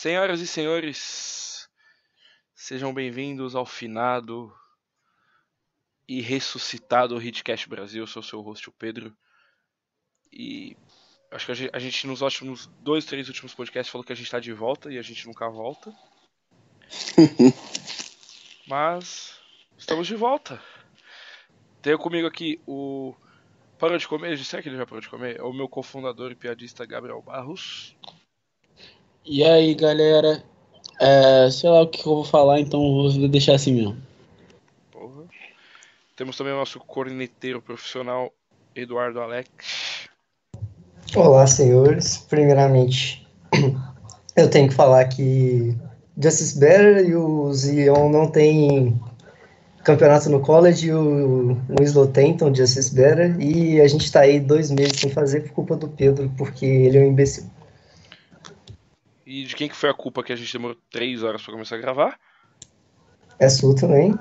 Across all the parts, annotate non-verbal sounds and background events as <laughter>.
Senhoras e senhores, sejam bem-vindos ao finado e ressuscitado Hitcast Brasil. Eu sou o seu host, o Pedro. E acho que a gente, a gente, nos últimos dois, três últimos podcasts falou que a gente tá de volta e a gente nunca volta. <laughs> Mas estamos de volta. Tenho comigo aqui o. Parou de comer? Será que ele já parou de comer? É o meu cofundador e piadista Gabriel Barros. E aí, galera? É, sei lá o que eu vou falar, então vou deixar assim mesmo. Porra. Temos também o nosso corneteiro profissional, Eduardo Alex. Olá, senhores. Primeiramente, <clears throat> eu tenho que falar que Justice Better e o Zion não tem campeonato no college o Winslow tem, então Justice Better, e a gente tá aí dois meses sem fazer por culpa do Pedro, porque ele é um imbecil. E de quem que foi a culpa que a gente demorou três horas para começar a gravar? É sua também,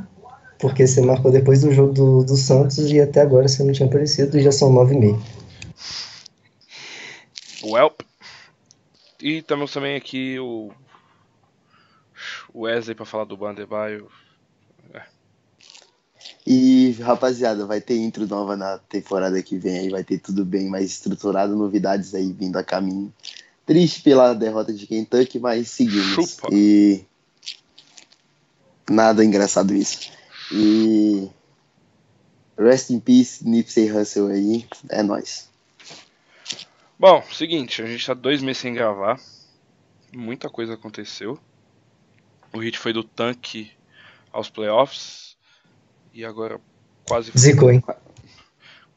porque você marcou depois do jogo do, do Santos e até agora você não tinha aparecido e já são nove e meia. Welp. E temos também aqui o Wesley para falar do Bandebaio. É. E rapaziada, vai ter intro nova na temporada que vem aí, vai ter tudo bem mais estruturado, novidades aí vindo a caminho. Triste pela derrota de Kentucky, mas seguimos. Chupa. E nada engraçado isso. E rest in peace, Nipsey Hussle aí, é nóis. Bom, seguinte, a gente tá dois meses sem gravar. Muita coisa aconteceu. O hit foi do tanque aos playoffs. E agora quase. Zicou, hein?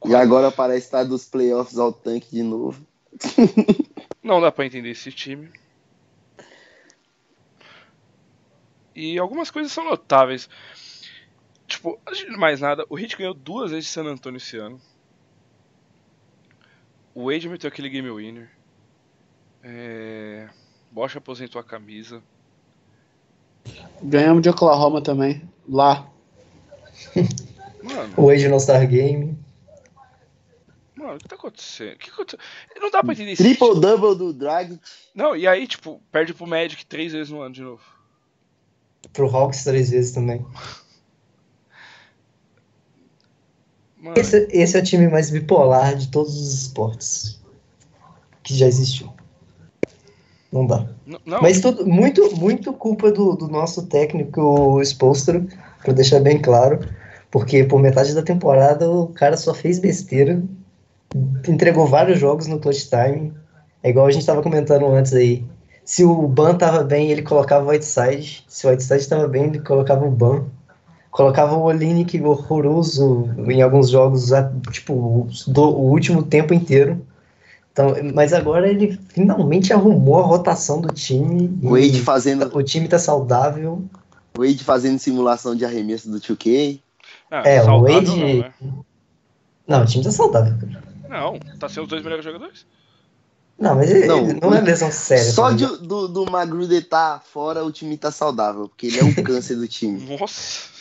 E agora parece estar dos playoffs ao tanque de novo. <laughs> Não dá pra entender esse time. E algumas coisas são notáveis. Tipo, antes de mais nada, o Heat ganhou duas vezes de San Antonio esse ano. O Wade meteu aquele game winner. É... Bosch aposentou a camisa. Ganhamos de Oklahoma também, lá. Mano, O Age no Star Game. Mano, o que tá acontecendo? O que aconteceu? Não dá pra entender esse Triple double do Drag. Não, e aí, tipo, perde pro Magic três vezes no ano de novo. Pro Hawks três vezes também. Mano, Esse, esse é o time mais bipolar de todos os esportes que já existiu. Não dá. n- não, Mas tudo, muito, muito culpa do, do nosso técnico, o Spolstra, pra deixar bem claro. Porque por metade da temporada o cara só fez besteira. Entregou vários jogos no clutch time. É igual a gente tava comentando antes aí. Se o Ban tava bem, ele colocava o Whiteside. Se o Whiteside tava bem, ele colocava o Ban. Colocava o Olinick horroroso em alguns jogos, tipo, do, o último tempo inteiro. Então, mas agora ele finalmente arrumou a rotação do time. e Wade fazendo, o time tá saudável. Wade fazendo simulação de arremesso do 2K. ah, é, o Wade- Não, né? Não, o time tá saudável. cara. Não, tá sendo os dois melhores jogadores. Não, mas ele, Não, não é lesão séria. Só tá de, do, do Magruder tá fora, o time tá saudável, porque ele é um <laughs> câncer do time. Nossa.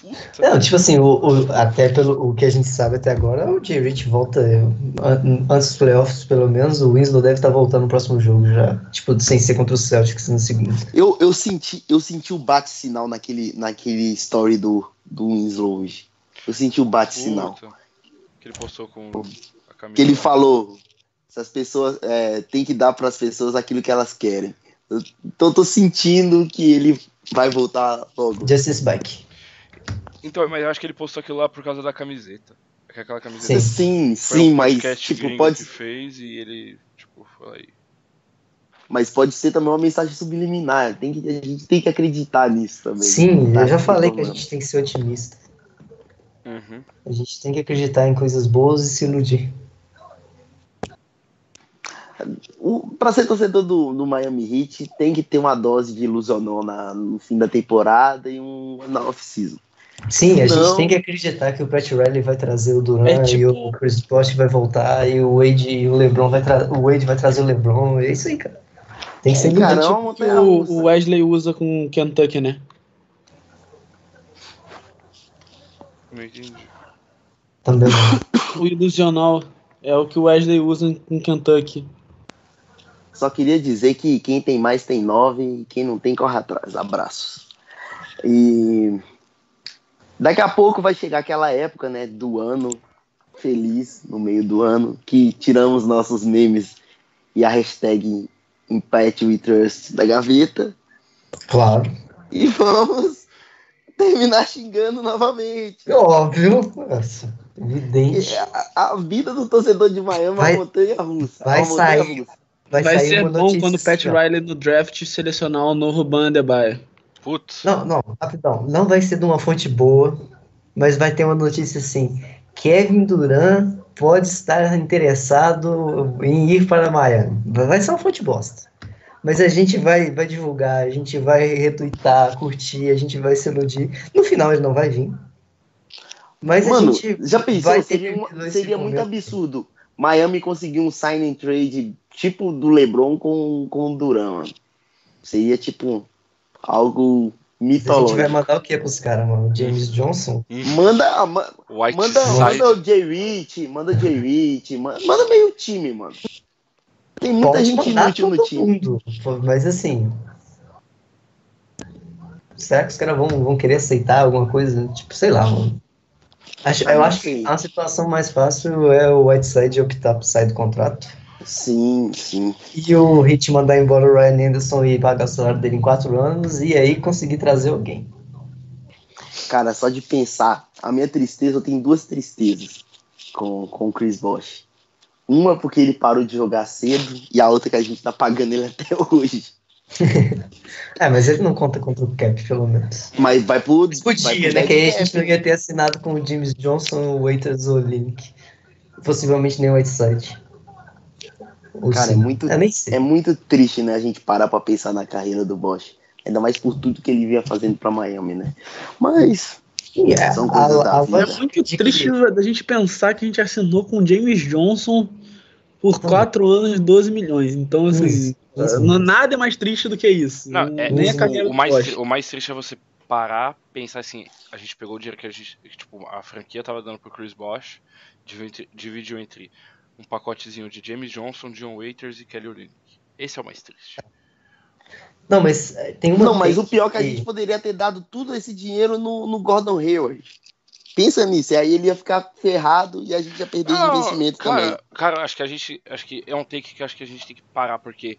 Puta. Não, tipo assim, o, o- até pelo o que a gente sabe até agora, o J. Rich volta an- antes dos playoffs, pelo menos, o Winslow deve estar voltando no próximo jogo já. Tipo, sem ser contra o Celtics no segundo. Eu, eu, senti, eu senti o bate-sinal naquele, naquele story do, do Winslow hoje. Eu senti o bate-sinal. Puta. Que ele postou com a camisa. Que ele falou, essas pessoas é, tem que dar para as pessoas aquilo que elas querem. Então eu tô sentindo que ele vai voltar logo. Justice Bike. Então, mas eu acho que ele postou aquilo lá por causa da camiseta. É que aquela camiseta Sim. Sim, sim, um mas tipo, pode, que fez e ele, tipo, foi aí. mas pode ser também uma mensagem subliminar. Tem que, a gente tem que acreditar nisso também. Sim, Tá? eu já falei que a gente tem que ser otimista. Uhum. A gente tem que acreditar em coisas boas e se iludir. O, pra ser torcedor do, do Miami Heat, tem que ter uma dose de ilusionão na, no fim da temporada e um na off-season. Sim, a Não. gente tem que acreditar que o Pat Riley vai trazer o Duran É tipo- e o Chris Bosh vai voltar e o Wade e o LeBron vai tra o Wade vai trazer o LeBron. É isso aí, cara. Tem que ser Cara, iludido. é uma que o, o Wesley usa com Kentucky, né? Não entendi. <coughs> Também. O ilusional é o que o Wesley usa com Kentucky. Só queria dizer que quem tem mais tem nove e quem não tem corre atrás. Abraços. E daqui a pouco vai chegar aquela época, né, do ano feliz, no meio do ano, que tiramos nossos memes e a hashtag Impact We Trust da gaveta Claro. e vamos terminar xingando novamente. Óbvio. Nossa, evidente. A, a vida do torcedor de Miami é Vai- uma montanha russa. vai montanha sair. russa. Vai, Vai sair ser bom quando o Pat. Riley no draft selecionar o novo Ban Adebayo. Putz. Não, não, rapidão. Não vai ser de uma fonte boa, mas vai ter uma notícia assim. Kevin Durant pode estar interessado em ir para Miami. Vai ser uma fonte bosta. Mas a gente vai, vai divulgar, a gente vai retweetar, curtir, a gente vai se iludir. No final ele não vai vir. Mas Mano, a gente já pensou? Seria, uma- seria muito absurdo Miami conseguir um sign and trade tipo do LeBron com, com o Duran, mano. Seria tipo algo A gente vai mitológico. mandar o que pros caras, mano? James Johnson? Manda, ma- White manda, manda o Jay Rich, manda o Jay Rich, manda, manda meio time, mano. Tem muita Pode gente inútil no time. mundo, mas assim. Será que os caras vão, vão querer aceitar alguma coisa? Tipo, sei lá, mano. Acho, eu acho que a situação mais fácil é o Whiteside optar por sair do contrato. Sim, sim. E o Hit mandar embora o Ryan Anderson e pagar o salário dele em quatro anos e aí conseguir trazer alguém. Cara, só de pensar, a minha tristeza, eu tenho duas tristezas com, com o Chris Bosh. Uma porque ele parou de jogar cedo e a outra que a gente tá pagando ele até <laughs> hoje. <laughs> É, mas ele não conta contra o Cap, pelo menos. Mas vai pro. Mas vai podia, pro né? Que aí a gente não ia ter assinado com o James Johnson, o Waiters ou o Link. Possivelmente nem o Whiteside. Ou Cara, é muito-. É muito triste, né, a gente parar pra pensar na carreira do Bosch. Ainda mais por tudo que ele vinha fazendo pra Miami, né? Mas. E é, São coisas da vida. É muito triste da gente pensar que a gente assinou com o James Johnson por Hum. 4 anos, 12 milhões. Então, assim, não- mesmo. nada é mais triste do que isso. Não, Não- é- nem a o- carreira O mais, o mais triste é você parar, pensar assim, a gente pegou o dinheiro que a gente, tipo, a franquia tava dando pro Chris Bosh, dividiu, entre um pacotezinho de James Johnson, John Waiters e Kelly Olynyk. Esse é o mais triste. Não, mas é, tem uma. Não, mas o pior é que a gente poderia ter dado tudo esse dinheiro no, no Gordon Hayward. Pensa nisso, e aí ele ia ficar ferrado e a gente ia perder de Não, investimento também. cara, cara, acho que a gente, acho que é um take que acho que a gente tem que parar porque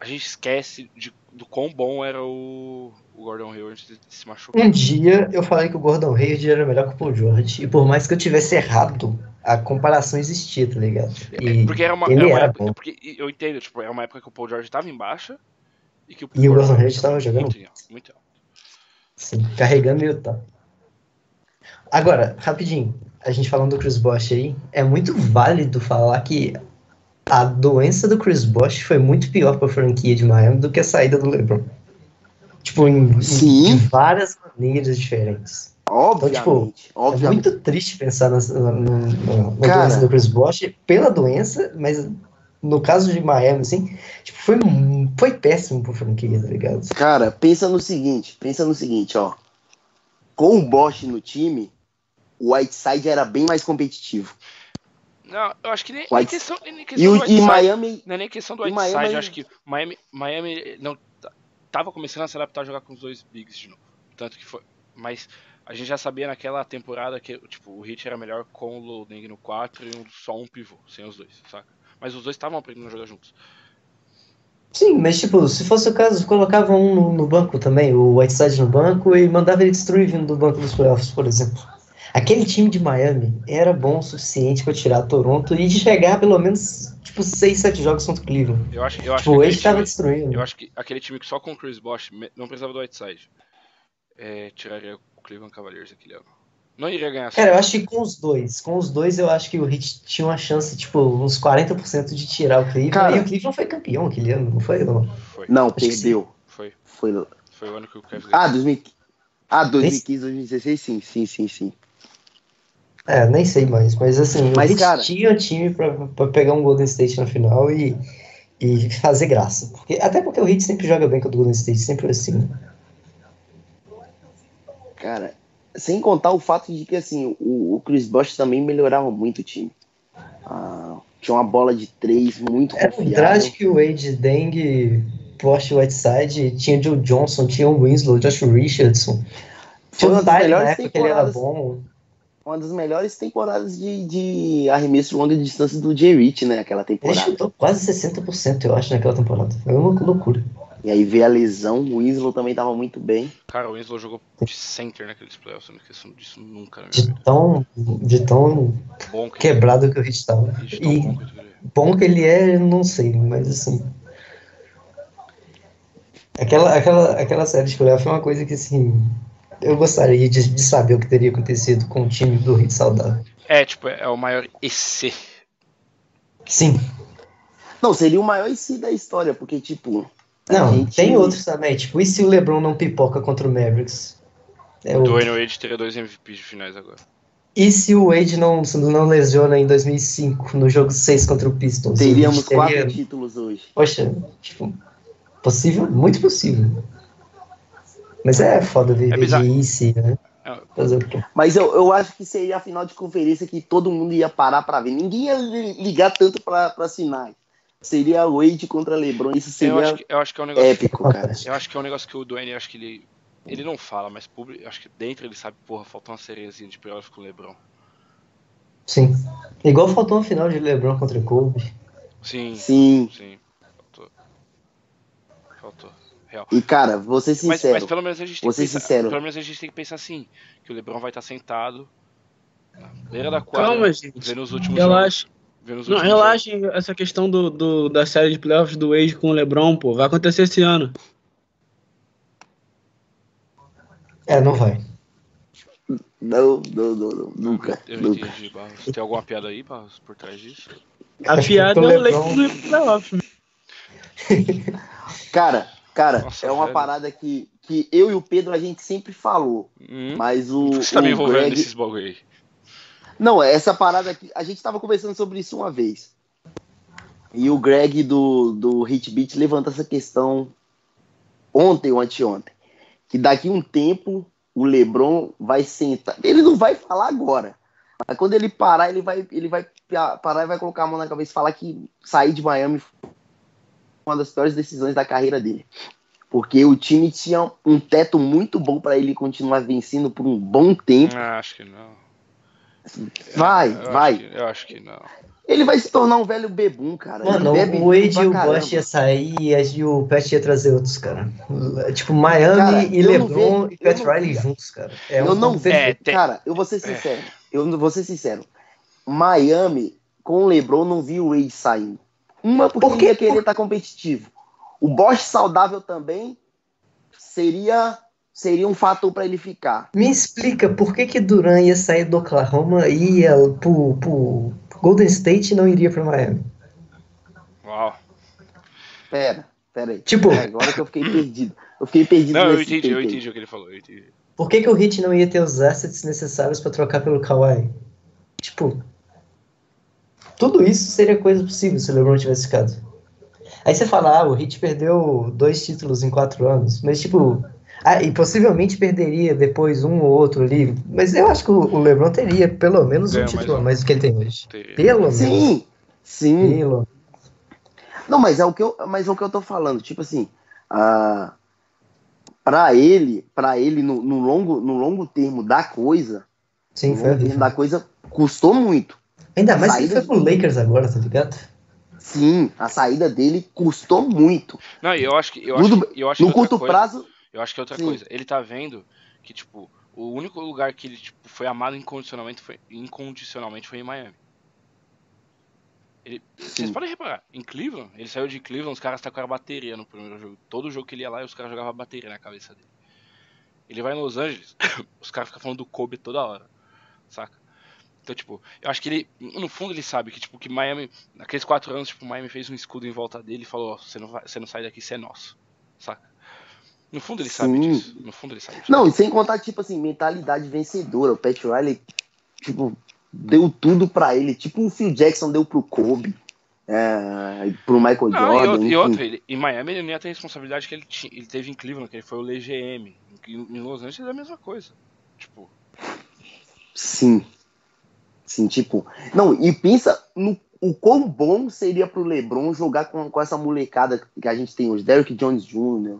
a gente esquece de, do quão bom era o, o Gordon Hayward antes de se machucar. Um dia eu falei que o Gordon Hayward era melhor que o Paul George. E por mais que eu tivesse errado, a comparação existia, tá ligado? E, Porque era uma, ele era uma era época, bom. porque eu entendo, tipo, era uma época que o Paul George tava em baixa e que o, E o Gordon Hayward tava jogando muito, em alta, muito alto. Sim, carregando e tal. Agora, rapidinho, a gente falando do Chris Bosh aí, é muito válido falar que a doença do Chris Bosh foi muito pior para a franquia de Miami do que a saída do LeBron. Tipo, em, em- Sim. de várias maneiras diferentes. Obviamente, Então, tipo, É obviamente. muito triste pensar na, na- na- na doença do Chris Bosh pela doença, mas no caso de Miami, assim, tipo, foi, foi péssimo pra franquia, tá ligado? Cara, pensa no seguinte, pensa no seguinte, ó. Com o Bosch no time, o Whiteside era bem mais competitivo. Não, eu acho que nem, nem White- questão, nem E, questão o, do e Whiteside. Miami, Não é nem questão do e Whiteside, Miami- eu acho que Miami, Miami não t- tava começando a se adaptar a jogar com os dois bigs de novo. Tanto que foi, mas a gente já sabia naquela temporada que tipo, o Hit era melhor com o Loading no 4 e um- só um pivô, sem os dois, saca? Mas os dois estavam aprendendo a jogar juntos. Sim, mas tipo, se fosse o caso, colocava um no, no banco também, o Whiteside no banco, e mandava ele destruir vindo do banco dos playoffs, por exemplo. Aquele time de Miami era bom o suficiente pra tirar Toronto e de chegar pelo menos, tipo, 6, 7 jogos contra o Cleveland. Eu acho, eu acho Tipo, que ele aquele tava time, destruindo. eu acho que aquele time que só com o Chris Bosh não precisava do Whiteside. É, tiraria o Cleveland Cavaliers aquele ano. Não iria ganhar Cara, eu acho que com os dois, com os dois eu acho que o Heat tinha uma chance, tipo, uns 40% de tirar o Cleveland, Cara. e o Cleveland foi campeão aquele ano, não foi? Não. Foi, não, perdeu. foi, Foi, foi o ano que o Kevin ah, 2000, ah, 2015, 2016, sim, sim, sim, sim. É, nem sei mais, mas assim, Mas, Heat cara- tinha um time pra, pra pegar um Golden State na final e, e fazer graça. Porque, até porque o Heat sempre joga bem contra o Golden State, sempre assim. Cara, sem contar o fato de que assim, o, o Chris Bosh também melhorava muito o time. Ah, tinha uma bola de três muito Era o confiável. Dragic, o Wade, Deng, Post Whiteside, tinha Joe Johnson, tinha o Winslow, Josh Richardson. Foi Tyler na época que ele era bom. Uma das melhores temporadas de, de arremesso de longa distância do Jay Rich, né? Aquela Ele temporada. chutou quase 60%, eu acho, naquela temporada. Foi uma loucura. E aí veio a lesão, o Winslow também tava muito bem. Cara, o Winslow jogou de center naqueles playoffs, eu não esqueço disso nunca na minha De vida. tão, de tão Bom que quebrado que o Hit tava. ele, de E bom que ele é. bom que ele é, eu não sei, mas assim. Aquela, aquela, aquela série de playoff é uma coisa que, assim. Eu gostaria de, de saber o que teria acontecido com o time do Hit saudável. É, tipo, é o maior EC. Sim. Não, seria o maior IC da história, porque, tipo. Não, gente- tem outros também. Tipo, e se o LeBron não pipoca contra o Mavericks? É O. Dwayne Wade teria dois MVPs de finais agora. E se o Wade não, não lesiona em 2005 no jogo 6 contra o Pistons? Teríamos teria- quatro títulos hoje. Poxa, tipo, possível? Muito possível. Mas é foda viver bizarro. de IC, né? É. O? Mas eu, eu acho que seria a final de conferência que todo mundo ia parar pra ver. Ninguém ia li- ligar tanto pra, pra sinais. Seria Wade contra LeBron. Isso Eu seria acho, que, eu acho que é um negócio. épico, cara. Eu acho que é um negócio que o Dwayne, eu acho que ele. Ele não fala, mas público, acho que dentro ele sabe, porra, faltou uma cerezinha de playoff com o LeBron. Sim. Igual faltou uma final de LeBron contra Kobe. Sim, Sim. sim. Faltou. Faltou. Real. E, cara, vou ser Mas, sincero. mas pelo menos a gente tem que ser pensar, sincero. pelo menos a gente tem que pensar assim, que o LeBron vai estar sentado na beira da quadra, Calma, gente. vendo os últimos jogos. Relaxa. Vendo os Não, últimos relaxem essa questão do, do- da série de playoffs do Wade com o LeBron, pô. Vai acontecer esse ano. É, não vai. Não, não, não, não, nunca. jogos. Eu nunca. entendi, Barros. Tem alguma piada aí, Barros, por trás disso? A piada é o LeBron- Lakers no playoff. Cara, cara, Nossa, é uma velho. parada que, que eu e o Pedro a gente sempre falou. Hum? Mas o. Você tá me o envolvendo Greg- nesses bagulho aí. Não, essa parada aqui. A gente tava conversando sobre isso uma vez. E o Greg do, do Hit Beat levanta essa questão ontem ou anteontem. Que daqui um tempo o Lebron vai sentar. Ele não vai falar agora. Mas quando ele parar, ele vai, ele vai pa- parar e vai colocar a mão na cabeça e falar que sair de Miami uma das piores decisões da carreira dele. Porque o time tinha um teto muito bom para ele continuar vencendo por um bom tempo. Ah, acho que não. Vai, Eu vai. Acho que, eu acho que não. Ele vai se tornar um velho bebum, cara. Mano, o Wade e o. Bosch ia sair e o Pat ia trazer outros, cara. Tipo, Miami Cara, e eu LeBron vejo- e Pat eu não- Riley juntos, cara. É eu um não vejo. É, tem- Cara, eu vou ser sincero. Eu não vou ser sincero. Miami, com o LeBron, não vi o Wade saindo. Uma, porque Por quê? ele ia querer estar competitivo. O Bosch saudável também seria, seria um fator para ele ficar. Me explica por que que Duran ia sair do Oklahoma e ia pro, pro Golden State e não iria pra Miami? Uau. Pera, pera aí. Tipo- É, agora que eu fiquei perdido. Eu fiquei perdido Não, eu entendi, eu entendi o que ele falou. Eu entendi. Por que que o Heat não ia ter os assets necessários pra trocar pelo Kawhi? Tipo, tudo isso seria coisa possível se o LeBron tivesse ficado. Aí você fala, ah, o Heat perdeu dois títulos em quatro anos, mas tipo, ah, e possivelmente perderia depois um ou outro ali, mas eu acho que o LeBron teria pelo menos um Ganha mais título a um. mais do que ele tem hoje. Teria. Pelo menos. Sim, sim. Pelo Não, mas é o que eu, mas é o que eu tô falando. Tipo assim, ah, para ele, para ele no, no longo, no longo termo da coisa, Sim, no longo termo da coisa custou muito. Ainda mais que ele Saída foi pro Lakers agora, tá ligado? Sim, a saída dele custou muito. Não, e eu acho que. Eu acho, eu acho No curto coisa- prazo, Eu acho que é outra Sim. coisa. Ele tá vendo que, tipo, o único lugar que ele tipo, foi amado incondicionalmente foi, incondicionalmente foi em Miami. Ele, vocês podem reparar, em Cleveland, ele saiu de Cleveland, os caras tacaram a bateria no primeiro jogo. Todo jogo que ele ia lá, os caras jogavam a bateria na cabeça dele. Ele vai em Los Angeles, <coughs> os caras ficam falando do Kobe toda hora, saca? Então, tipo, eu acho que ele, no fundo, ele sabe que, tipo, que Miami, naqueles quatro anos, tipo, Miami fez um escudo em volta dele e falou: você não, vai, você não sai daqui, você é nosso, saca? No fundo, ele sabe Sim. disso. No fundo, ele sabe disso. não, e sem contar, tipo assim, mentalidade vencedora. O Pat Riley, tipo, deu tudo pra ele. Tipo o Phil Jackson deu pro Kobe, é, pro Michael Não, e Jordan. e enfim. outra, ele, em Miami ele não ia ter a responsabilidade que ele, tinha, ele teve em Cleveland, que ele foi o LGM. Em, em Los Angeles é a mesma coisa. Tipo, Sim. Sim, tipo. Não, e pensa no o quão bom seria pro LeBron jogar com, com essa molecada que a gente tem hoje, Derrick Jones Jr.,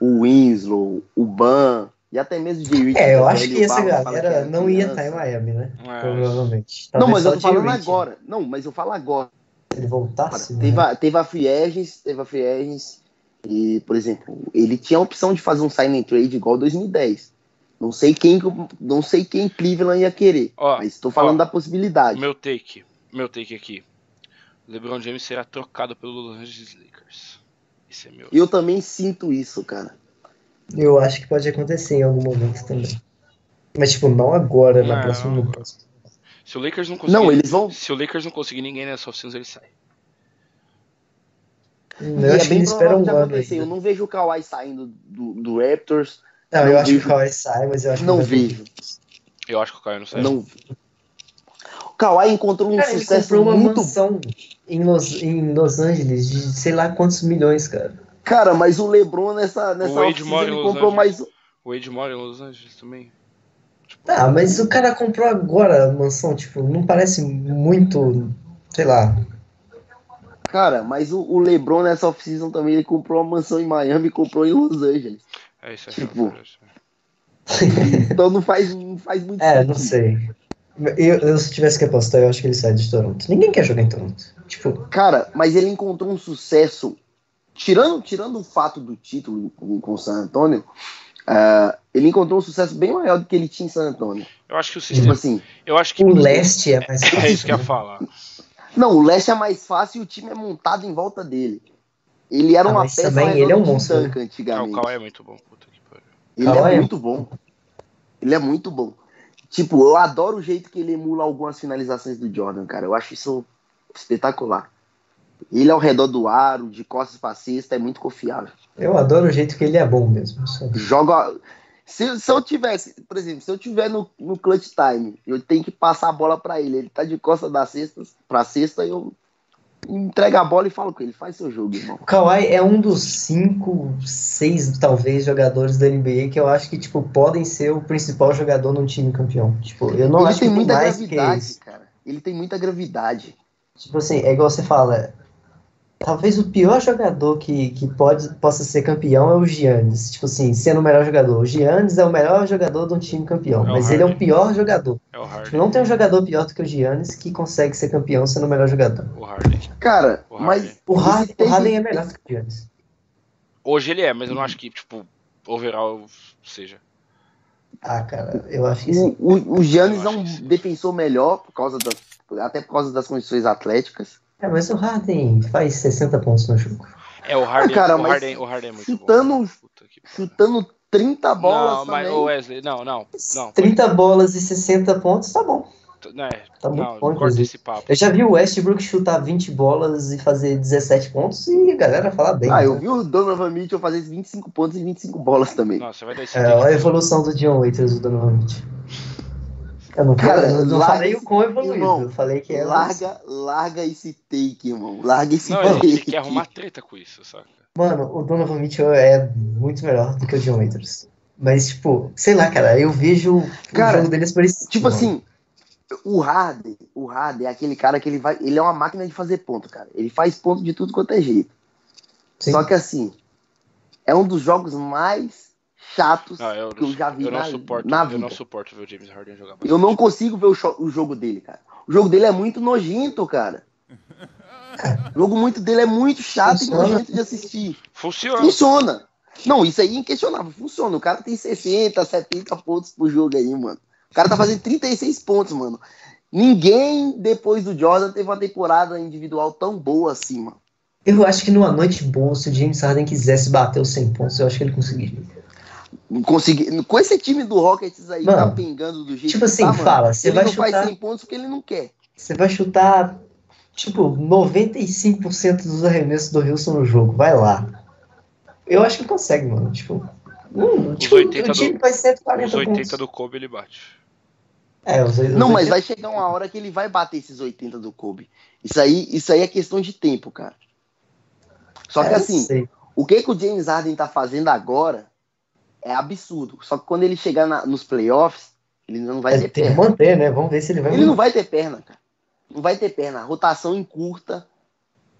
o Winslow, o Ban, e até mesmo o J. Rich, É, eu que acho que essa galera que não ia estar em Miami, né? É. Provavelmente. Não, Talvez mas eu tô falando agora. Não, mas eu falo agora. Se ele voltasse, né? Teve a, teve a Free Agents, teve a Free Agents, e, por exemplo, ele tinha a opção de fazer um sign and trade igual 2010. Não sei quem, não sei quem Cleveland ia querer, Ó, mas estou falando ó, da possibilidade. Meu take. Meu take aqui. LeBron James será trocado pelo Los Angeles Lakers. Esse é meu. E eu também sinto isso, cara. Eu acho que pode acontecer em algum momento também. Mas, tipo, não agora, na Não, próxima. não agora. Se o Lakers não conseguir. Não, eles vão. Se o Lakers não conseguir ninguém nessa off-season, ele sai. Eu e é acho que bem ele espera provável um ano acontecer. Eu não vejo o Kawhi saindo do, do Raptors. Não, não eu acho que o Kawhi sai, mas eu acho que Não ele vai vejo. Eu acho que o Caio não sai. Não. O Kawhi encontrou um Cara, ele sucesso comprou uma muito. mansão em Los, em Los Angeles de sei lá quantos milhões, cara. Cara, mas o LeBron nessa, nessa Wade off-season, mora ele comprou mais. O Wade mora em Los Angeles também. Ah, mas o cara comprou agora a mansão, tipo, não parece muito, sei lá. Cara, mas o, o LeBron nessa off-season também ele comprou uma mansão em Miami e comprou em Los Angeles. É isso aí. Tipo, <laughs> Então não faz, não faz muito É, não sei. Eu, eu, se tivesse que apostar, eu acho que ele sai de Toronto. Ninguém quer jogar em Toronto. Tipo, Cara, mas ele encontrou um sucesso. Tirando, tirando o fato do título com, com o San Antonio, ah, ele encontrou um sucesso bem maior do que ele tinha em San Antonio. Eu acho que o Tipo sistema. assim, Eu acho que. o leste é mais fácil. <laughs> É isso que eu ia falar. não, o leste é mais fácil e o time é montado em volta dele. Ele era Ah, uma peça também ele é um monstro, Duncan Ah, o antigamente. Kawhi é muito bom. Ele é é- muito bom. Ele é muito bom. Tipo, eu adoro o jeito que ele emula algumas finalizações do Jordan, cara. Eu acho isso espetacular. Ele ao redor do aro, de costas pra cesta, é muito confiável. Eu adoro o jeito que ele é bom mesmo. Joga. Se, se eu tivesse, por exemplo, se eu tiver no, no clutch time, eu tenho que passar a bola pra ele. Ele tá de costas da cesta pra cesta, eu entrego a bola e falo com ele, faz seu jogo, irmão. O Kawhi é um dos cinco, seis, talvez, jogadores da NBA que eu acho que, tipo, podem ser o principal jogador num time campeão. Tipo, eu não ele acho tem que tem muita mais que gravidade, isso. cara. Ele tem muita gravidade. Tipo assim, é igual você fala. Talvez o pior jogador que, que pode, possa ser campeão é o Giannis. Tipo assim, sendo o melhor jogador. O Giannis é o melhor jogador de um time campeão. É mas ele é o pior jogador. É o Tipo, Harden. não tem um jogador pior do que o Giannis que consegue ser campeão sendo o melhor jogador. O Harden. Cara, O Harden. mas. O Harden, o take- Harden é melhor do que o Giannis. Hoje ele é, mas eu não acho que, tipo, overall seja. Ah, cara, eu acho que sim. O, o, Giannis é um defensor melhor, por causa das, até por causa das condições atléticas. É, mas o Harden faz 60 pontos no jogo. É o Harden. cara, o, Harden o Harden é muito chutando- bom. Puta. Chutando 30 bolas Não, mas também. Wesley, não, não, não. 30 bolas e 60 pontos, tá bom. Não, é, Tá muito não, bom, corta inclusive. esse papo. Eu já vi o Westbrook chutar 20 bolas e fazer 17 pontos e a galera falar bem. Ah, eu né? vi o Donovan Mitchell fazer 25 pontos e 25 bolas também. Nossa, vai dar esse É, olha a evolução do John Waiters, o Donovan Mitchell. Eu não, Cara, eu não falei o quão evoluído, irmão, eu falei que é larga, larga esse take, irmão. Larga esse Não, take. ele, ele quer arrumar treta com isso, saca? Mano, o Donovan Mitchell é muito melhor do que o John Waiters. Mas, tipo, sei lá, cara, eu vejo Cara, o jogo deles parecido. Tipo assim, o Harden, o Harden é aquele cara que ele vai. Ele é uma máquina de fazer ponto, cara. Ele faz ponto de tudo quanto é jeito. Sim. Só que assim, é um dos jogos mais chatos Não, eu, que eu já vi eu não na, suporto, na eu vida. não suporto ver o James Harden jogar Eu não consigo ver o, o jogo dele, cara. O jogo dele é muito nojento, cara. <laughs> O jogo muito dele é muito chato Funciona. e nojento de assistir. Funciona. Funciona. Não, isso aí é inquestionável. Funciona. O cara tem 60, 70 pontos por jogo aí, mano. O cara tá fazendo 36 pontos, mano. Ninguém, depois do Jordan, teve uma temporada individual tão boa assim, mano. Eu acho que numa noite boa, se o James Harden quisesse bater os 100 pontos, eu acho que ele conseguiria. Consegui... Com esse time do Rockets aí, Mano, tá pingando do jeito tipo que assim, tá, mano, fala, você ele vai não chutar- faz 100 pontos porque ele não quer. Você vai chutar, tipo, 95% dos arremessos do Wilson no jogo. Vai lá. Eu acho que consegue, mano. Tipo, hum, Os tipo 80 o time do- faz 140 Os 80 pontos. do Kobe ele bate. É, os, os Não, mas 80 vai chegar uma hora que ele vai bater esses 80 do Kobe. Isso aí, isso aí é questão de tempo, cara. Só que É, assim, o que, que o James Harden tá fazendo agora é absurdo. Só que quando ele chegar na- nos playoffs, ele não vai É, ter tem que perna. manter, né? Vamos ver se ele vai Ele não vai ter perna, cara. Não vai ter perna. Rotação encurta.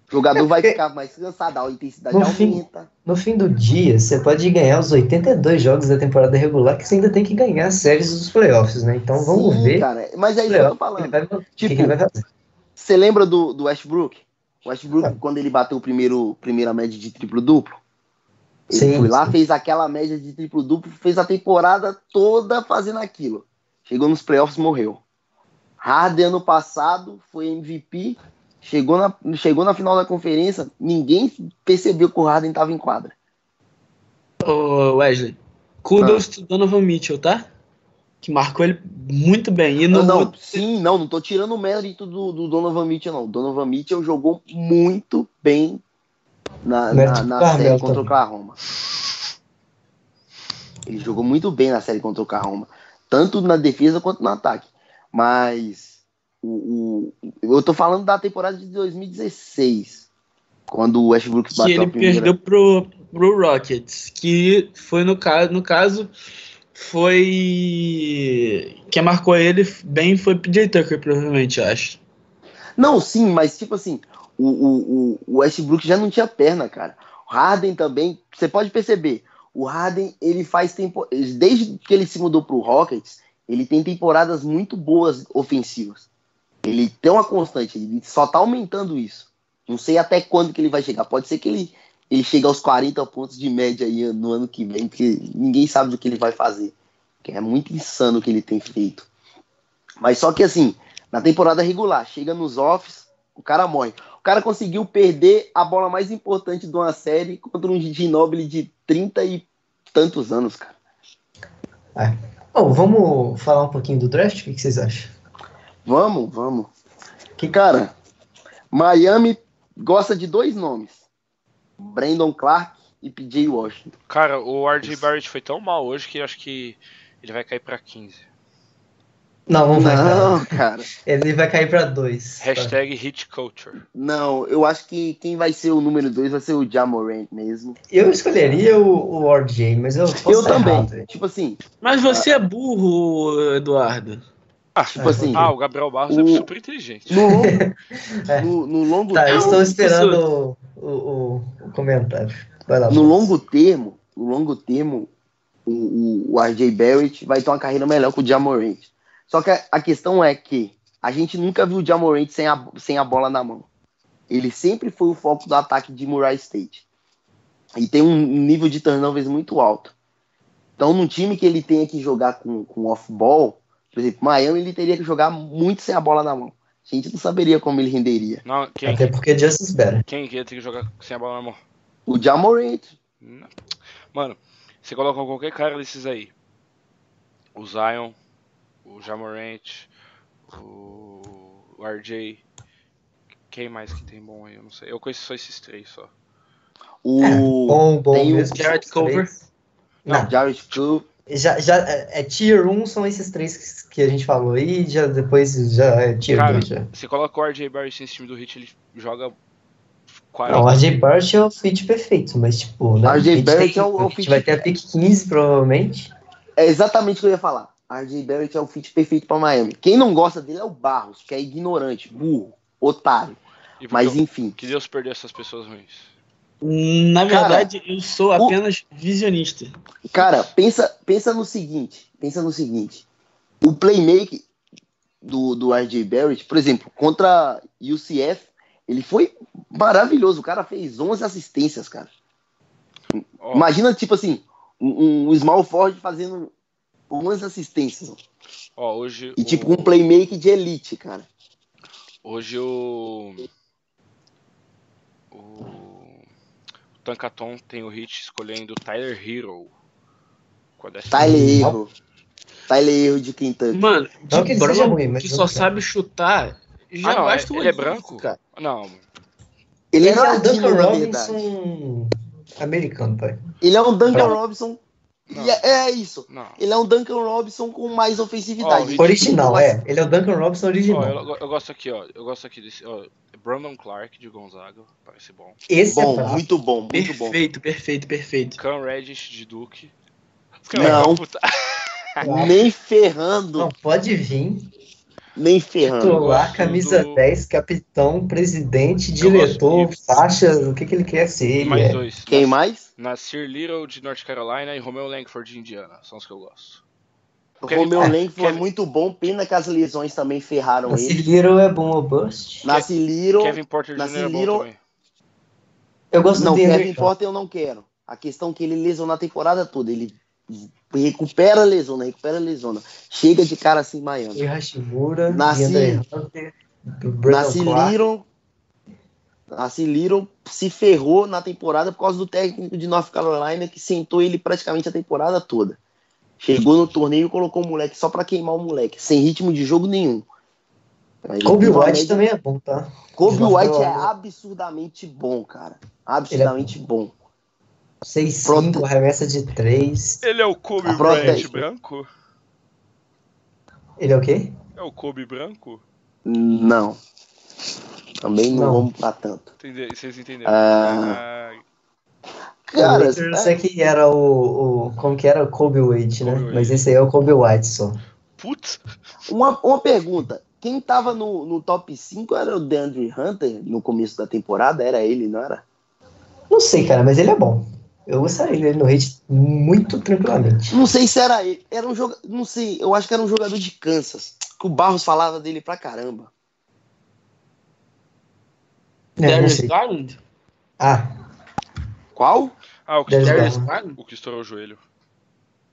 O jogador É vai ficar mais cansado, a intensidade No fim- aumenta. No fim do dia, você pode ganhar os 82 jogos da temporada regular, que você ainda tem que ganhar as séries dos playoffs, né? Então vamos Sim, ver. cara. Mas é isso que eu tô playoff, ele falando. vai- que Tipo, que ele vai fazer. Você lembra do, do Westbrook? O Westbrook, Ah. quando ele bateu o primeiro, primeira média de triplo-duplo, ele Sim, foi lá, sim. fez aquela média de triplo-duplo, fez a temporada toda fazendo aquilo. Chegou nos playoffs morreu. Harden ano passado foi MVP, chegou na, chegou na final da conferência, ninguém percebeu que o Harden estava em quadra. Ô, Wesley, kudos to Donovan Mitchell, tá? Que marcou ele muito bem. E no Não, não, outro- sim, não, não tô tirando o mérito do, do Donovan Mitchell, não. O Donovan Mitchell jogou muito bem na, na, na série contra o também. Oklahoma. Ele jogou muito bem na série contra o Oklahoma. Tanto na defesa quanto no ataque. Mas o, o- eu tô falando da temporada de 2016. Quando o Westbrook que bateu ele a primeira. perdeu pro, pro Rockets, que foi no caso, no caso foi quem marcou ele bem foi PJ Tucker, provavelmente, eu acho. Não, sim, mas tipo assim, o, o, o- o Westbrook já não tinha perna, cara. O Harden também, você pode perceber, o Harden, ele faz tempo. Desde que ele se mudou pro Rockets, ele tem temporadas muito boas ofensivas. Ele tem uma constante, ele só tá aumentando isso. Não sei até quando que ele vai chegar. Pode ser que ele, ele chegue aos 40 pontos de média aí no ano que vem, porque ninguém sabe do que ele vai fazer. Que é muito insano o que ele tem feito. Mas só que assim, na temporada regular, chega nos offs, o cara morre. O cara conseguiu perder a bola mais importante de uma série contra um Ginobili de 30 e tantos anos, cara. Bom, vamos falar um pouquinho do draft? O que que vocês acham? Vamos, vamos. Que cara, Miami gosta de dois nomes: Brandon Clark e PJ Washington. Cara, o RJ Barrett foi tão mal hoje que acho que ele vai cair pra 15. Não, não vai, cara. Não, cara. <laughs> Ele vai cair pra dois. tá? Hashtag hit culture. Não, eu acho que quem vai ser o número dois vai ser o Jamorant mesmo. Eu escolheria o, o RJ, mas eu posso eu também. errado, tipo assim, Mas você é burro, Eduardo. Ah, tipo É, assim, ah, o Gabriel Barros o- é super inteligente. no longo, <laughs> É. no, no longo Tá, eu termo- estou esperando o, o, o- comentário. Vai lá. no longo termo, no longo termo, o, o, o RJ Barrett vai ter uma carreira melhor que o Jamorant. Só que a, questão é que a gente nunca viu o Jamorant sem a, sem a bola na mão. Ele sempre foi o foco do ataque de Murray State. E tem um nível de turnovers muito alto. Então, num time que ele tenha que jogar com, com off-ball, por exemplo, Miami, ele teria que jogar muito sem a bola na mão. A gente não saberia como ele renderia. Não, quem, Até porque Justice Better. quem que ia ter que jogar sem a bola na mão? O Jamorant. Mano, você coloca qualquer cara desses aí. O Zion, o Jamorant, o o RJ. Quem mais que tem bom aí? Eu não sei. Eu conheço só esses três só. o É, bom, bom tem o. Jared três. Culver. Não, Jared Cook, já, já é, é Tier 1 são esses três que, que a gente falou aí, já depois já é Tier Cara, 2 já. Você coloca o RJ Barrett nesse time do Hit, ele joga 40. Não, o RJ Barrett é o fit perfeito, mas tipo, né, RJ Barrett é o- o fit vai ter a pick 15 provavelmente. É exatamente o que eu ia falar. RJ Barrett é o fit perfeito para Miami. Quem não gosta dele é o Barros, que é ignorante, burro, otário. E Mas eu- enfim. que Deus perdeu essas pessoas ruins. Na Cara, verdade, eu sou o- apenas visionista. Cara, pensa, pensa no seguinte. Pensa no seguinte. O playmaker do, do RJ Barrett, por exemplo, contra UCF, ele foi maravilhoso. O cara fez 11 assistências, cara. Ó, Imagina, tipo assim, um, um small forward fazendo 11 assistências. ó, hoje. E o- tipo, um playmaker de elite, cara. Hoje o. O. O Tankaton tem o Hit escolhendo Tyler Hero. Com a décima- Tyler Erro. Tyler Erro de Kentucky. Mano, Não de que ele seja branco ruim, mas que só não sabe chutar, já Ah, não, basta ele um é branco? cara. Não, Ele é Ele é o latino, Duncan. Robinson americano, pai. Ele é um Duncan. Robinson. Não. E é, é isso. não. Ele é um Duncan Robinson com mais ofensividade. Ó, Original, é. Ele é o Duncan Robinson original. eu, eu gosto aqui, ó. Eu gosto aqui desse. Ó, Brandon Clark de Gonzaga. Parece bom. Esse é Bom, muito bom, muito bom. Perfeito, perfeito, perfeito. Cam Reddish de Duke. Não. <laughs> Nem ferrando. Não, pode vir. Nem ferrando. Titular, gosto camisa do- 10, capitão, presidente, diretor, faixa, o que, que ele quer ser? Ele Mais é. dois. Quem mais? Nasir Little de North Carolina e Romeo Langford de Indiana. São os que eu gosto. Kevin- Romeu Langford foi Kevin- muito bom, pena que as lesões também ferraram Esse ele. Little é bom ou bust? Nasce Little. Kevin Porter Jr. Nasir é bom Little- também. Eu gosto Não, DeAndre Kevin Porter eu não quero. A questão é que ele lesionou a temporada toda. Ele recupera a lesão, recupera a lesão. Chega de cara assim, Miami. E Hashimura, Nasci- Hunter, Clark. Little. Se ferrou na temporada por causa do técnico de North Carolina que sentou ele praticamente a temporada toda. Chegou no torneio e colocou o moleque só pra queimar o moleque, sem ritmo de jogo nenhum. Aí ele Kobe White média- também é bom, tá? Kobe White é absurdamente bom, cara. Absurdamente bom. 6'5", Prote- arremessa de 3. Ele é o Kobe Bryant branco? Ele é o quê? É o Kobe branco? Não. Também não, Não. vamos pra tanto. Entende- Vocês entenderam? Ah. Ah, Cara, eu sei que era o, o. Como que era? O Kobe Wade, né? Kobe. Mas esse aí é o Kobe White só. putz, uma, uma pergunta. Quem tava no, no top 5 era o DeAndre Hunter no começo da temporada? Era ele, não era? Não sei, cara, mas ele é bom. Eu gostaria dele no hate muito tranquilamente. Não sei se era ele. Era um jogador. Não sei, eu acho que era um jogador de Kansas. Que o Barros falava dele pra caramba. É, Darius. Garland? Ah, Qual? Ah, o que, Darius estourou, o que estourou o joelho.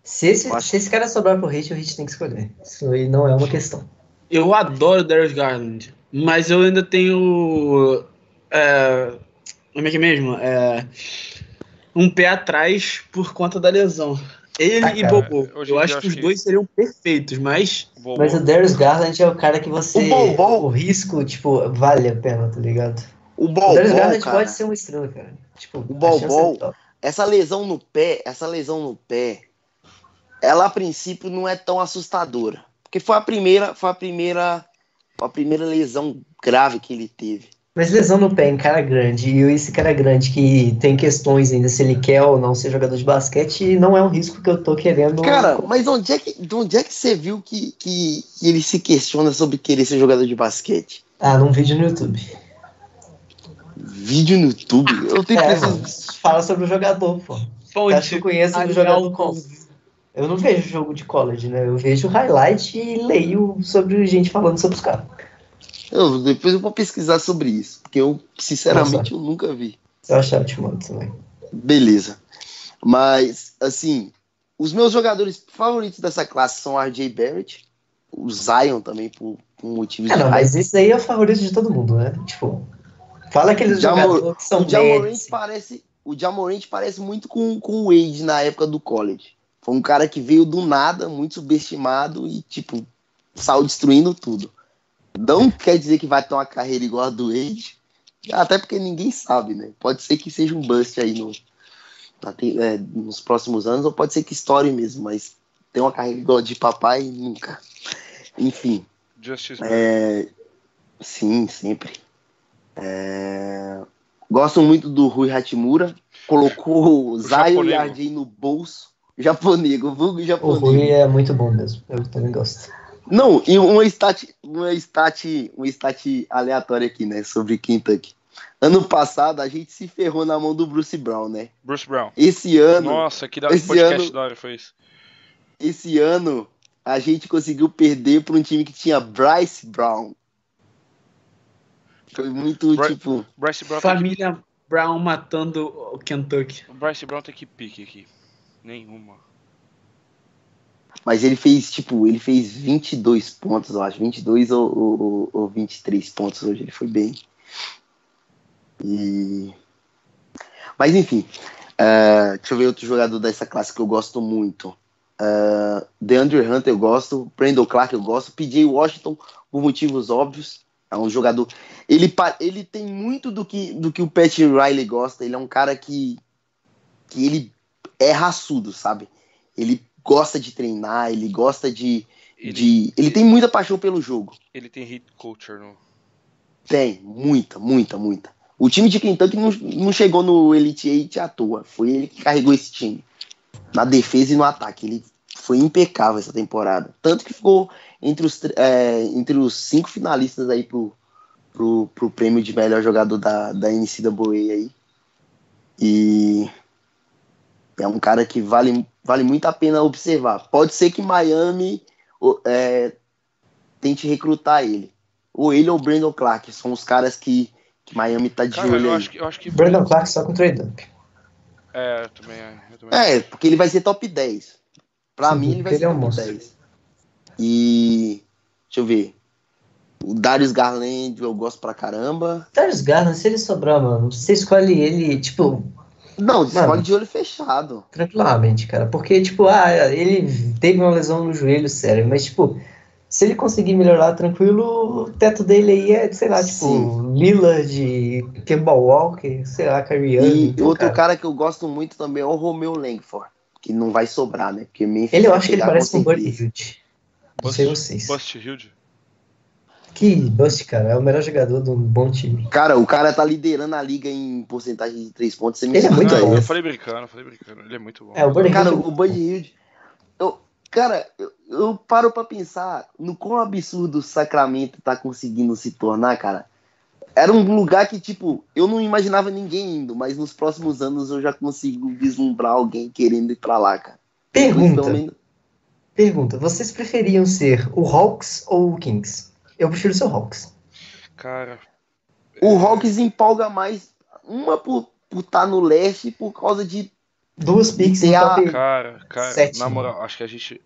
se esse, acho- se esse cara sobrar pro hate, o hate tem que escolher. Isso aí não é uma questão. Eu adoro Darius Garland, mas eu ainda tenho. É, como é que é mesmo? É, um pé atrás por conta da lesão. Ele Ah, e Bobo. Eu acho que os que- dois seriam perfeitos, mas. Bom, Mas o Darius Garland é o cara que você. O Bol-Bol. O risco, tipo, vale a pena, tá ligado? O Bol Bol, cara. pode ser uma estrela, cara. Tipo, O Bol chance Bol. é. Essa lesão no pé, essa lesão no pé, ela a princípio não é tão assustadora. Porque foi a primeira, foi a primeira, a primeira lesão grave que ele teve. Mas lesão no pé em cara grande, e esse cara grande que tem questões ainda se ele quer ou não ser jogador de basquete, não é um risco que eu tô querendo. Cara, mas onde é que, de onde é que você viu que, que, que ele se questiona sobre querer ser jogador de basquete? Ah, num vídeo no YouTube. Vídeo no YouTube? Eu tenho É, fala sobre o jogador, pô. Você acha que eu conheço o jogador? Gonzalez. Eu não vejo jogo de college, né? Eu vejo highlight e leio sobre gente falando sobre os caras. eu, depois eu vou pesquisar sobre isso, porque eu, sinceramente, eu nunca vi. Se eu achar, eu te mando também. Beleza. Mas, assim, os meus jogadores favoritos dessa classe são RJ Barrett, o Zion também, por, por motivos É, de não, mas esse aí é o favorito de todo mundo, né? Tipo, fala aqueles jogadores que são O Jamorant parece, o Jamorant parece muito com, com o Wade na época do college. Foi um cara que veio do nada, muito subestimado e, tipo, saiu destruindo tudo. Não quer dizer que vai ter uma carreira igual a do Wade, até porque ninguém sabe, né? Pode ser que seja um bust aí no, na é, nos próximos anos, ou pode ser que estoure mesmo, mas ter uma carreira igual a de papai, nunca. Enfim. Justice É, sim, sempre. É, gosto muito do Rui Hatimura. Colocou o Zion e. RJ no bolso. Japonego, vulgo O. Rui é muito bom mesmo. Eu também gosto. Não, e uma stat, uma stat, uma stat aleatória aqui, né, sobre Kentucky. Ano passado a gente se ferrou na mão do Bruce Brown, né? Bruce Brown. Esse ano, Nossa, que da esse podcast ano- da hora foi isso. esse ano a gente conseguiu perder para um time que tinha Bryce Brown. Foi muito Bry- tipo Bryce Brown, Família Brown matando o Kentucky. o Bryce Brown tem que pique aqui. Nenhuma. Mas ele fez, tipo, ele fez 22 pontos, eu acho. 22 ou, ou, ou 23 pontos hoje. Ele foi bem. E... Mas, enfim. eh, deixa eu ver outro jogador dessa classe que eu gosto muito. Uh, DeAndre Hunter eu gosto. Brandon Clark eu gosto. PJ Washington, por motivos óbvios. É um jogador... Ele, ele tem muito do que, do que o Pat Riley gosta. Ele é um cara que... Que ele é raçudo, sabe? Ele gosta de treinar, ele gosta de, Ele, de. Ele tem muita paixão pelo jogo. ele tem hit culture no. Tem, muita, muita, muita. O time de Kentucky não, não chegou no Elite Eight à toa. Foi ele que carregou esse time. Na defesa e no ataque. Ele foi impecável essa temporada. Tanto que ficou entre os, é, entre os cinco finalistas aí pro, pro, pro prêmio de melhor jogador da, da NCAA aí. E é um cara que vale, vale muito a pena observar. Pode ser que Miami é, tente recrutar ele. Ou ele ou o Brandon Clark. São os caras que, que Miami tá de Cara, olho eu aí. acho que. Eu acho que Brandon Clark só com trade up. É, eu também. Eu também É, porque ele vai ser top 10. Pra Sim, mim, ele vai ele ser é um top monstro. 10. E. Deixa eu ver. O Darius Garland eu gosto pra caramba. Darius Garland, se ele sobrar, mano, você escolhe ele, tipo, Não, Mano. escolhe de olho fechado. tranquilamente, cara. Porque, tipo, ah, ele teve uma lesão no joelho, sério, mas, tipo, se ele conseguir melhorar tranquilo, o teto dele aí é, sei lá, tipo, Sim. Lillard, Kemba Walker, sei lá, Kyrie. E então, outro cara, cara. que eu gosto muito também é o Romeo Langford. Que não vai sobrar, né? Porque Memphis Ele eu acho que ele parece com o certeza. Não sei vocês. Bust Hilde. Que Bust, cara, é o melhor jogador de um bom time. Cara, o cara tá liderando a liga em porcentagem de três pontos. Você me Ele é muito explica bom. eu isso. falei brincando, eu falei brincando. Ele é muito bom. É, o Buddy Cara, o Buddy Hilde. Eu, cara, eu, eu paro pra pensar no quão absurdo o Sacramento tá conseguindo se tornar, cara. Era um lugar que, tipo, eu não imaginava ninguém indo, mas nos próximos anos eu já consigo vislumbrar alguém querendo ir pra lá, cara. Pergunta. Menos- Pergunta, vocês preferiam ser o Hawks ou o Kings? Eu prefiro ser o Hawks. Cara, O Hawks empolga mais, uma por estar no leste por causa de. Duas picks E a- cara, cara, Sete. na moral, acho que a gente.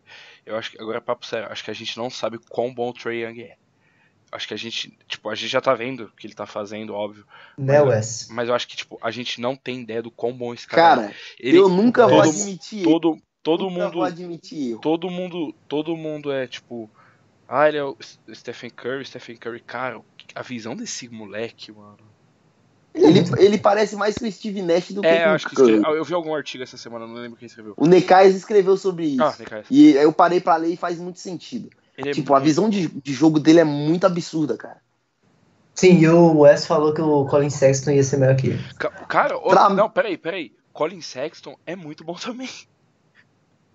Eu acho que. Agora é papo sério, acho que a gente não sabe quão bom o Trae Young é. Acho que a gente. Tipo, a gente já tá vendo o que ele tá fazendo, óbvio. Né, Wes? Mas eu acho que, tipo, a gente não tem ideia do quão bom esse cara é. Cara, Ele, eu nunca vou todo- admitir. todo, todo nunca mundo. vou admitir erro. todo mundo, todo mundo é tipo, ah, ele é o Stephen Curry, Stephen Curry, cara, a visão desse moleque, mano. Ele, ele parece mais que o Steve Nash do que É, o acho que Curry. escre- eu vi algum artigo essa semana, não lembro quem escreveu. O Nekais escreveu sobre isso. Ah, Nekais. E aí eu parei pra ler e faz muito sentido. Ele é tipo, a muito- visão de, de jogo dele é muito absurda, cara. Sim, e o Wes falou que o Colin Sexton ia ser melhor que ele. Ca- Cara, ô, Pra- não, peraí, peraí. Colin Sexton é muito bom <laughs> também.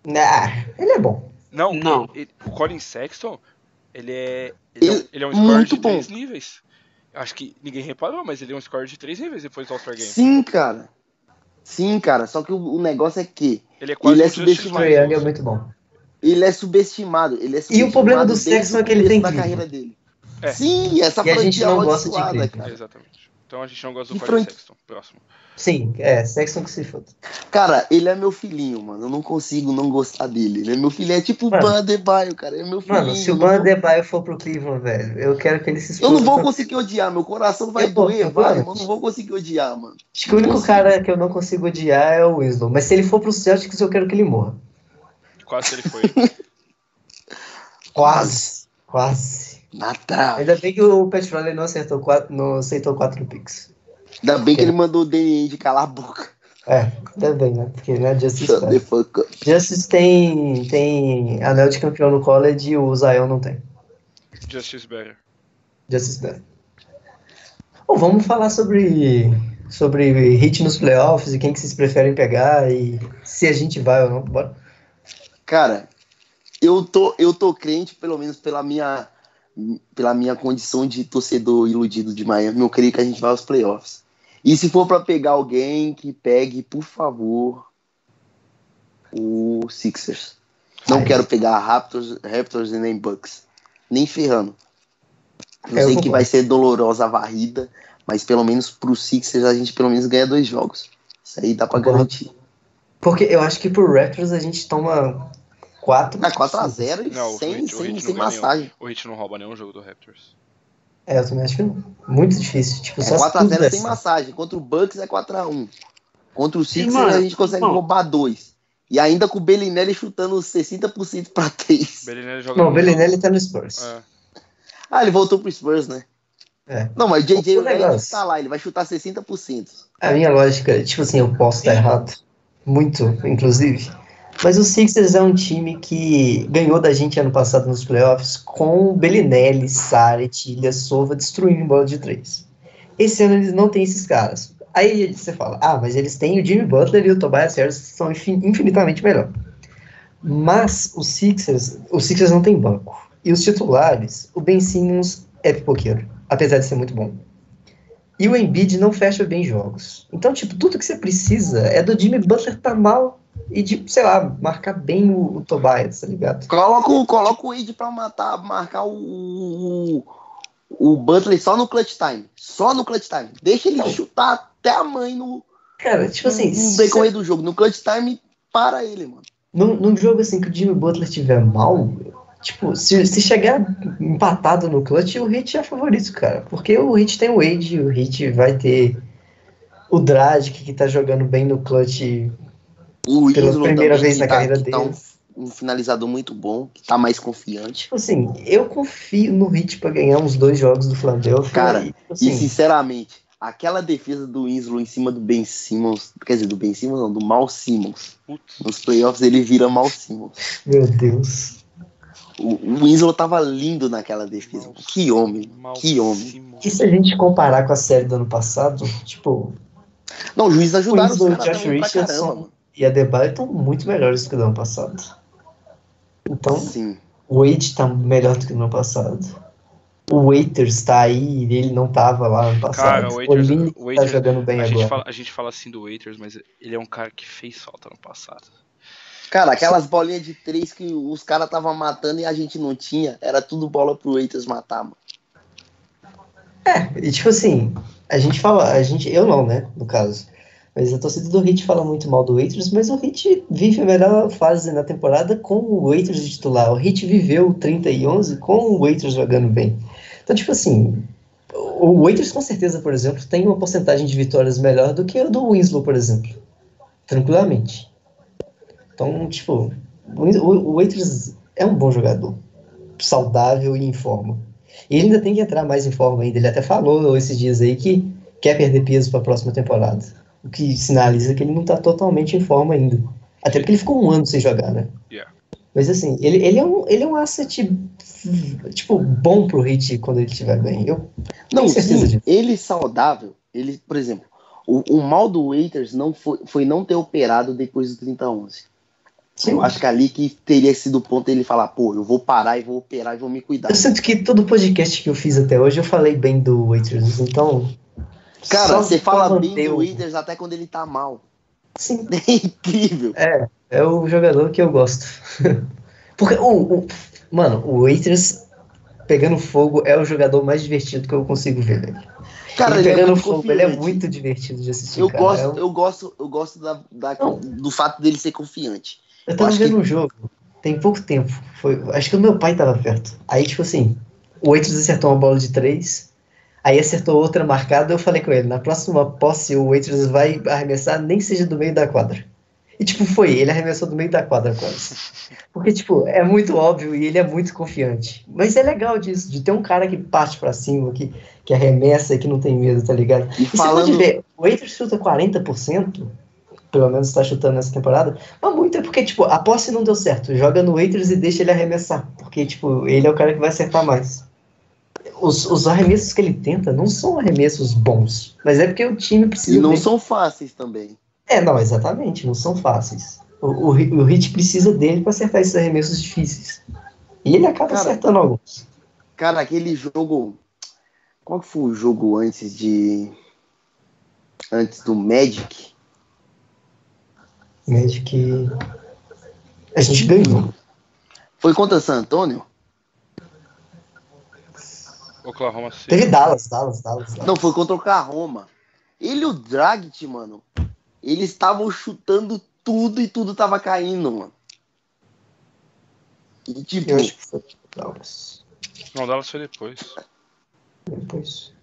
Ah, ele é bom. Não, Não. ele- o Colin Sexton, ele é. Ele, é, um- Ele- ele é um score muito de bom. três níveis. Acho que ninguém reparou, mas ele é um score de três níveis depois do All-Star Game. Sim, cara. Sim, cara. Só que o, o negócio é que Ele é quase Ele é subestimado. Young é muito bom. ele é subestimado. Ele é E o problema do subestimado Sexton é que ele tem carreira dele. É. Sim, essa E a gente não gosta de drible. cara. Exatamente. Então a gente não gosta do fran- Sexton. Próximo. Sim, é, Sexton que se foda. Cara, ele é meu filhinho, mano. Eu não consigo não gostar dele. Ele é meu filhinho. É tipo o Mano. Ban Adebayo, cara. É meu filhinho. Mano, se o eu Ban Adebayo for pro Cleveland, velho, eu quero que ele se Eu exploda. não vou conseguir odiar, meu coração vai Eu doer, eu vou. vai, mas eu não vou conseguir odiar, mano. Acho que o único cara que eu não consigo odiar é o Winslow. Mas se ele for pro Celtics, eu quero que ele morra. Quase que ele foi. <laughs> Quase. Quase. Na trave. Ainda bem que o Pat Riley não acertou quatro, não aceitou quatro picks. Ainda bem que ele mandou o Danny de calar a boca. É, ainda bem, né? Porque, né, Justice. Justice tem, tem anel de campeão no college e o Zion não tem. Justice Better. Justice Bell. Bom, vamos falar sobre, sobre hit nos playoffs e quem que vocês preferem pegar e se a gente vai ou não. Bora. Cara, eu tô, eu tô crente, pelo menos pela minha, pela minha condição de torcedor iludido de Miami, eu creio que a gente vai aos playoffs. E se for pra pegar alguém, que pegue, por favor, o Sixers. Não Ai. quero pegar Raptors, Raptors e nem Bucks. Nem ferrando. Eu Eu sei que vai ser dolorosa a varrida, mas pelo menos pro Sixers a gente pelo menos ganha dois jogos. Isso aí dá pra Concordo. garantir. Porque eu acho que pro Raptors a gente toma quatro. Na 4x0 e Não, sem, o sem, sem massagem. O Hit não rouba nenhum jogo do Raptors. É, eu também acho que não. Muito difícil. Tipo, É só se tudo 4x0 der sem massagem. Contra o Bucks é 4x1. Contra o Sixers mano, a gente consegue irmão. roubar dois. E ainda com o Bellinelli chutando 60% pra 3. Bellinelli joga Não, o Bellinelli tá no Spurs. É. Ah, ele voltou pro Spurs, né? É. Não, mas o JJ Redick tá lá, ele vai chutar 60%. A minha lógica, tipo assim, eu posso estar errado. Muito, inclusive. Mas o Sixers é um time que ganhou da gente ano passado nos playoffs com Bellinelli, Saric, Ilha Sova destruindo bola de três. Esse ano eles não têm esses caras. Aí você fala, ah, mas eles têm o Jimmy Butler e o Tobias Harris que são infin- infinitamente melhor. Mas o Sixers, o Sixers não tem banco. E os titulares, o Ben Simmons é pipoqueiro, apesar de ser muito bom. E o Embiid não fecha bem jogos. Então, tipo, tudo que você precisa é do Jimmy Butler tá mal e de, sei lá, marcar bem o, o Tobias, tá ligado? Coloca, o- coloca o Wade pra matar, marcar o, o, o Butler só no clutch time. Só no clutch time. Deixa ele chutar até a mãe no, Cara, tipo assim, no decorrer do jogo. No clutch time, para ele, mano. num, num jogo assim que o Jimmy Butler tiver mal, tipo, se, se chegar empatado no clutch, o Hit é favorito, cara. Porque o Hit tem o Wade, o Hit vai ter o Dragic, que tá jogando bem no clutch. O Pela Winslow primeira vez na tá, carreira que tá um, dele. um finalizador muito bom, que tá mais confiante. Tipo assim, eu confio no Hit pra ganhar uns dois jogos do Philadelphia. Cara, e, assim, E sinceramente, aquela defesa do Winslow em cima do Ben Simmons, quer dizer, do Ben Simmons não, do Mal Simmons. Nos playoffs ele vira Mal Simmons. meu Deus. O, o Winslow tava lindo naquela defesa. Que homem, que homem. E se a gente comparar com a série do ano passado, tipo, Não, os juízes ajudaram os Winslow, caras Josh Richardson mano. E a Debye estão muito melhores do que o do ano passado. Então, Sim. o Wade tá melhor do que no ano passado. O Waiters tá aí e ele não tava lá ano passado. Cara, o Waiters- o tá Waiters- jogando bem A gente, agora. fala, a gente fala assim do Waiters, mas ele é um cara que fez falta no passado. Cara, aquelas bolinhas de três que os caras estavam matando e a gente não tinha, era tudo bola pro Waiters matar, mano. E tipo assim, a gente fala, a gente, eu não, né, no caso. Mas a torcida do Heat fala muito mal do Waiters, mas o Heat vive a melhor fase na temporada com o Waiters de titular. O Heat viveu 30 e 11 com o Waiters jogando bem. Então, tipo assim, o Waiters com certeza, por exemplo, tem uma porcentagem de vitórias melhor do que o do Winslow, por exemplo. Tranquilamente. Então, tipo, o Waiters é um bom jogador. Saudável e em forma. E ele ainda tem que entrar mais em forma ainda. Ele até falou esses dias aí que quer perder peso para a próxima temporada. O que sinaliza que ele não está totalmente em forma ainda. Até porque ele ficou um ano sem jogar, né? Yeah. Mas assim, ele, ele, é um, ele é um asset tipo, bom pro Hit quando ele estiver bem. Eu Não, tenho certeza sim, disso. ele saudável, ele, por exemplo, o, o mal do Waiters não foi, foi não ter operado depois do 30-11. Sim. Eu acho que ali que teria sido o ponto ele falar, pô, eu vou parar e vou operar e vou me cuidar. Eu sinto que todo podcast que eu fiz até hoje eu falei bem do Waiters, então. Cara, só você fala bem do o- Waiters até quando ele tá mal. Sim, <laughs> É incrível. É, é o jogador que eu gosto. <laughs> Porque o, o- mano, o Waiters pegando fogo é o jogador mais divertido que eu consigo ver, velho. Cara, ele ele é pegando muito fogo, ele é muito divertido de assistir. Eu cara. gosto, É um- eu gosto, eu gosto da, da- do fato dele ser confiante. Eu tava acho vendo que- um jogo, tem pouco tempo. Foi, acho que o meu pai tava perto. Aí, tipo assim, o Waiters acertou uma bola de três. Aí acertou outra marcada, eu falei com ele, na próxima posse o Waiters vai arremessar, nem seja do meio da quadra. E tipo, foi, ele arremessou do meio da quadra quase. Porque, tipo, é muito óbvio e ele é muito confiante. Mas é legal disso, de ter um cara que parte pra cima, que, que arremessa e que não tem medo, tá ligado? E E você falando, pode ver, o Waiters chuta 40%, pelo menos está chutando nessa temporada, mas muito é porque, tipo, a posse não deu certo. Joga no Waiters e deixa ele arremessar, porque, tipo, ele é o cara que vai acertar mais. Os, os arremessos que ele tenta não são arremessos bons, mas é porque o time precisa e não dele. são fáceis também. É, não, exatamente, não são fáceis. O, o, o Hit precisa dele para acertar esses arremessos difíceis. E ele acaba Cara, acertando alguns. Cara, aquele jogo. Qual que foi o jogo antes de. Antes do Magic? Magic. A gente ganhou. Foi contra San Antônio? Oklahoma City. Teve Dallas, Dallas, Dallas. Dallas. Não, foi contra o Oklahoma. Ele e o Dragic, mano. Eles estavam chutando tudo e tudo tava caindo, mano. E tipo, Eu acho que foi Dallas. Não, Dallas foi depois. Depois.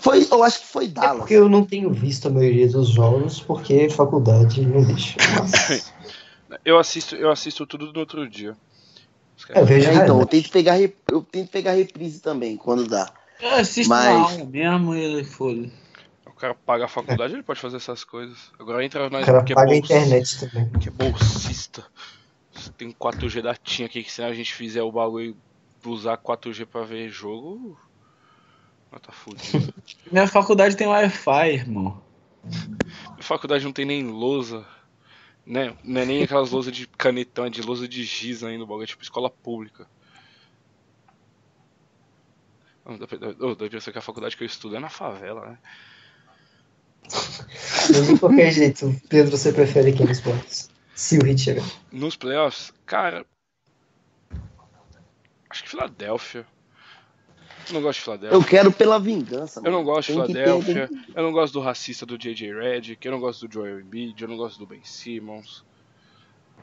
foi, eu acho que foi É Dallas. porque eu não tenho visto a maioria dos jogos, porque faculdade não deixa. Mas, <laughs> Eu assisto, eu assisto tudo no outro dia. Eu vejo É, então, eu tento pegar rep- eu tento pegar reprise também, quando dá. Eu assisto Mas- na aula mesmo e foda. O cara paga a faculdade, ele pode fazer essas coisas. Agora entra O nós cara que é, paga internet também. que é bolsista. Tem 4G da TIM aqui, que se a gente fizer o bagulho usar 4G pra ver jogo. Nós tá. Minha faculdade tem Wi-Fi, irmão. Minha faculdade não tem nem lousa. Né? Não é nem aquelas lousas de canetão, é de lousa de giz ainda, bagulho, é tipo escola pública. Deve ser que a faculdade que eu estudo é na favela, né? Mas de qualquer jeito, Pedro, você prefere quem nos playoffs? Se o Hit chegar. Nos playoffs? Cara. Acho que Filadélfia. Eu não gosto de Filadélfia. Eu quero pela vingança. Eu não gosto de que Filadélfia. ter- Eu não gosto do racista do JJ Redick. Eu não gosto do Joel Embiid. Eu não gosto do Ben Simmons.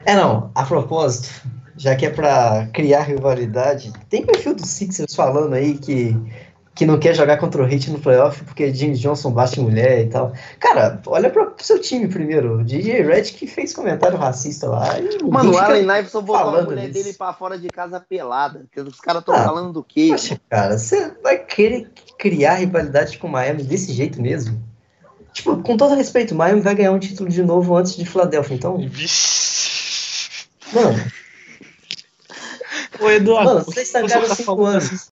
É, não, a propósito, já que é pra criar rivalidade, tem perfil do Sixers falando aí que, que não quer jogar contra o Heat no playoff porque James Johnson bate mulher e tal. Cara, olha pro seu time primeiro. O DJ Redick fez comentário racista lá. E ninguém Mano, o Allen Iverson botou a mulher disso. dele pra fora de casa pelada. Os caras tão Ah, falando do quê? Poxa, cara, você vai querer criar rivalidade com o Miami desse jeito mesmo? Tipo, com todo respeito, o Miami vai ganhar um título de novo antes de Filadélfia, então. Vixe. Mano, Ô, Eduardo, Mano, vocês que você estragaram tá cinco falando anos.